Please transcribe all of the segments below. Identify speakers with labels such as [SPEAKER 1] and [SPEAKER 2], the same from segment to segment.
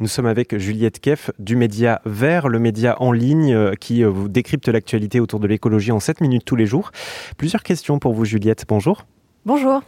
[SPEAKER 1] Nous sommes avec Juliette Keff du média Vert, le média en ligne euh, qui euh, vous décrypte l'actualité autour de l'écologie en 7 minutes tous les jours. Plusieurs questions pour vous Juliette, bonjour.
[SPEAKER 2] Bonjour.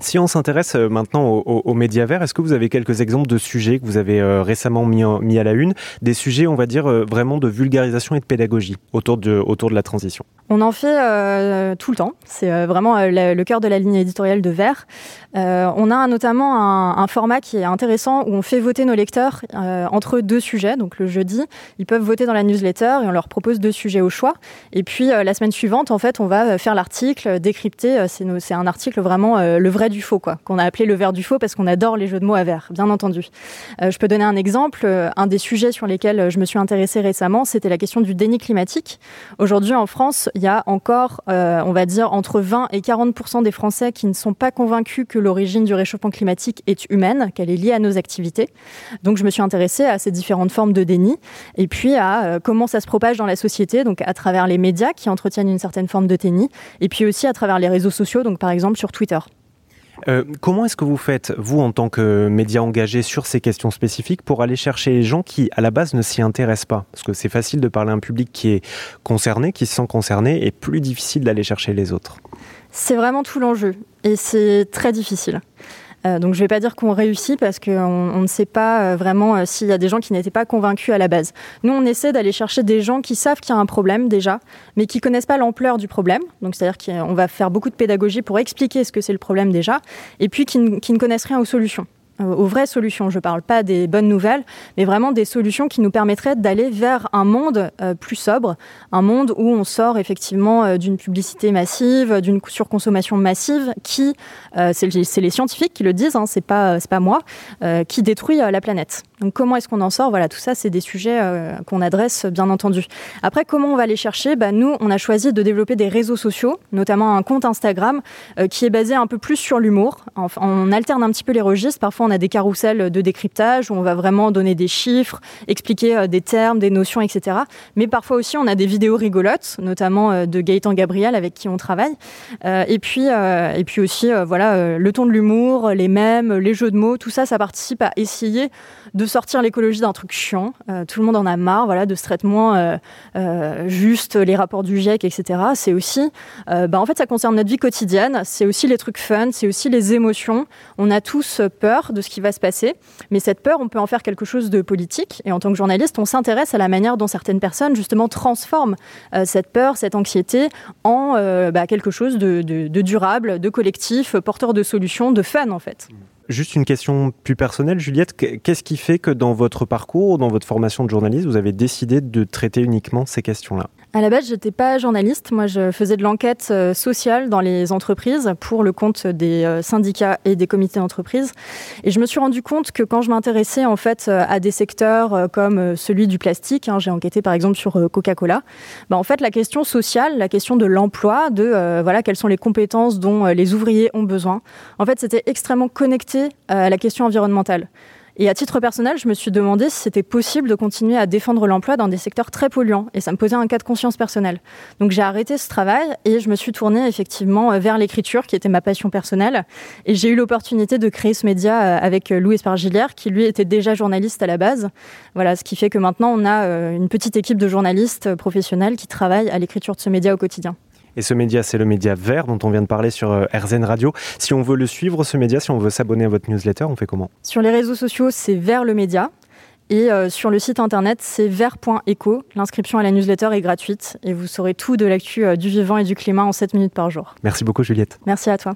[SPEAKER 1] Si on s'intéresse euh, maintenant aux, médias verts, est-ce que vous avez quelques exemples de sujets que vous avez récemment mis, mis à la une? Des sujets, on va dire, vraiment de vulgarisation et de pédagogie autour de, autour de la transition
[SPEAKER 2] on en fait euh, tout le temps. C'est euh, vraiment euh, le, cœur de la ligne éditoriale de Vert. on a notamment un, format qui est intéressant où on fait voter nos lecteurs entre deux sujets. Donc le jeudi, ils peuvent voter dans la newsletter et on leur propose deux sujets au choix. Et puis la semaine suivante, en fait, on va faire l'article, décrypter. C'est un article vraiment le vrai du faux, quoi, qu'on a appelé le vert du faux parce qu'on adore les jeux de mots à vert, bien entendu. je peux donner un exemple. Un des sujets sur lesquels je me suis intéressée récemment, c'était la question du déni climatique. Aujourd'hui, en France, il y a encore, euh, on va dire, entre 20 et 40% des Français qui ne sont pas convaincus que l'origine du réchauffement climatique est humaine, qu'elle est liée à nos activités. Donc, je me suis intéressée à ces différentes formes de déni et puis à euh, comment ça se propage dans la société, donc à travers les médias qui entretiennent une certaine forme de déni, et puis aussi à travers les réseaux sociaux, donc par exemple sur Twitter.
[SPEAKER 1] Euh, comment est-ce que vous faites, vous, en tant que média engagé sur ces questions spécifiques, pour aller chercher les gens qui, à la base, ne s'y intéressent pas? Parce que c'est facile de parler à un public qui est concerné, qui se sent concerné, et plus difficile d'aller chercher les autres.
[SPEAKER 2] C'est vraiment tout l'enjeu, et c'est très difficile. Euh, donc je ne vais pas dire qu'on réussit parce qu'on on ne sait pas euh, vraiment euh, s'il y a des gens qui n'étaient pas convaincus à la base. Nous, on essaie d'aller chercher des gens qui savent qu'il y a un problème déjà, mais qui connaissent pas l'ampleur du problème. Donc c'est-à-dire qu'on va faire beaucoup de pédagogie pour expliquer ce que c'est le problème déjà, et puis qui ne connaissent rien aux solutions. Euh, aux vraies solutions. Je ne parle pas des bonnes nouvelles, mais vraiment des solutions qui nous permettraient d'aller vers un monde euh, plus sobre, un monde où on sort effectivement euh, d'une publicité massive, d'une surconsommation massive qui, c'est les scientifiques qui le disent, hein, c'est pas moi, qui détruit la planète. Donc comment est-ce qu'on en sort? Voilà, tout ça, c'est des sujets qu'on adresse bien entendu. Après, comment on va les chercher? Bah, Nous, on a choisi de développer des réseaux sociaux, notamment un compte Instagram qui est basé un peu plus sur l'humour. on alterne un petit peu les registres. Parfois, on a des carousels de décryptage où on va vraiment donner des chiffres, expliquer euh, des termes, des notions, etc. Mais parfois aussi, on a des vidéos rigolotes, notamment euh, de Gaëtan Gabriel avec qui on travaille. Euh, et puis, et puis aussi, voilà, le ton de l'humour, les mèmes, les jeux de mots, tout ça, ça participe à essayer de sortir l'écologie d'un truc chiant. tout le monde en a marre, voilà, de ce traitement juste, les rapports du GIEC, etc. C'est aussi, bah, en fait, ça concerne notre vie quotidienne. C'est aussi les trucs fun, c'est aussi les émotions. On a tous peur de ce qui va se passer. Mais cette peur, on peut en faire quelque chose de politique. Et en tant que journaliste, on s'intéresse à la manière dont certaines personnes, justement, transforment euh, cette peur, cette anxiété en euh, bah, quelque chose de, de, durable, de collectif, porteur de solutions, de fun, en fait.
[SPEAKER 1] Juste une question plus personnelle, Juliette. Qu'est-ce qui fait que dans votre parcours, dans votre formation de journaliste, vous avez décidé de traiter uniquement ces questions-là?
[SPEAKER 2] À la base, j'étais pas journaliste. Moi, je faisais de l'enquête euh, sociale dans les entreprises pour le compte des euh, syndicats et des comités d'entreprise. Et je me suis rendu compte que quand je m'intéressais en fait euh, à des secteurs comme celui du plastique, hein, j'ai enquêté par exemple sur Coca-Cola. Bah, en fait, la question sociale, la question de l'emploi, de voilà quelles sont les compétences dont les ouvriers ont besoin. En fait, c'était extrêmement connecté à la question environnementale. Et à titre personnel, je me suis demandé si c'était possible de continuer à défendre l'emploi dans des secteurs très polluants. Et ça me posait un cas de conscience personnelle. Donc j'ai arrêté ce travail et je me suis tournée effectivement vers l'écriture, qui était ma passion personnelle. Et j'ai eu l'opportunité de créer ce média euh, avec euh, Louis Espargilière, qui lui était déjà journaliste à la base. Voilà, ce qui fait que maintenant on a euh, une petite équipe de journalistes professionnels qui travaillent à l'écriture de ce média au quotidien.
[SPEAKER 1] Et ce média, c'est le média vert dont on vient de parler sur euh, RZN Radio. Si on veut le suivre, ce média, si on veut s'abonner à votre newsletter, on fait comment?
[SPEAKER 2] Sur les réseaux sociaux, c'est vers le média. Et euh, sur le site internet, c'est vert.eco. L'inscription à la newsletter est gratuite et vous saurez tout de l'actu euh, du vivant et du climat en 7 minutes par jour.
[SPEAKER 1] Merci beaucoup, Juliette.
[SPEAKER 2] Merci à toi.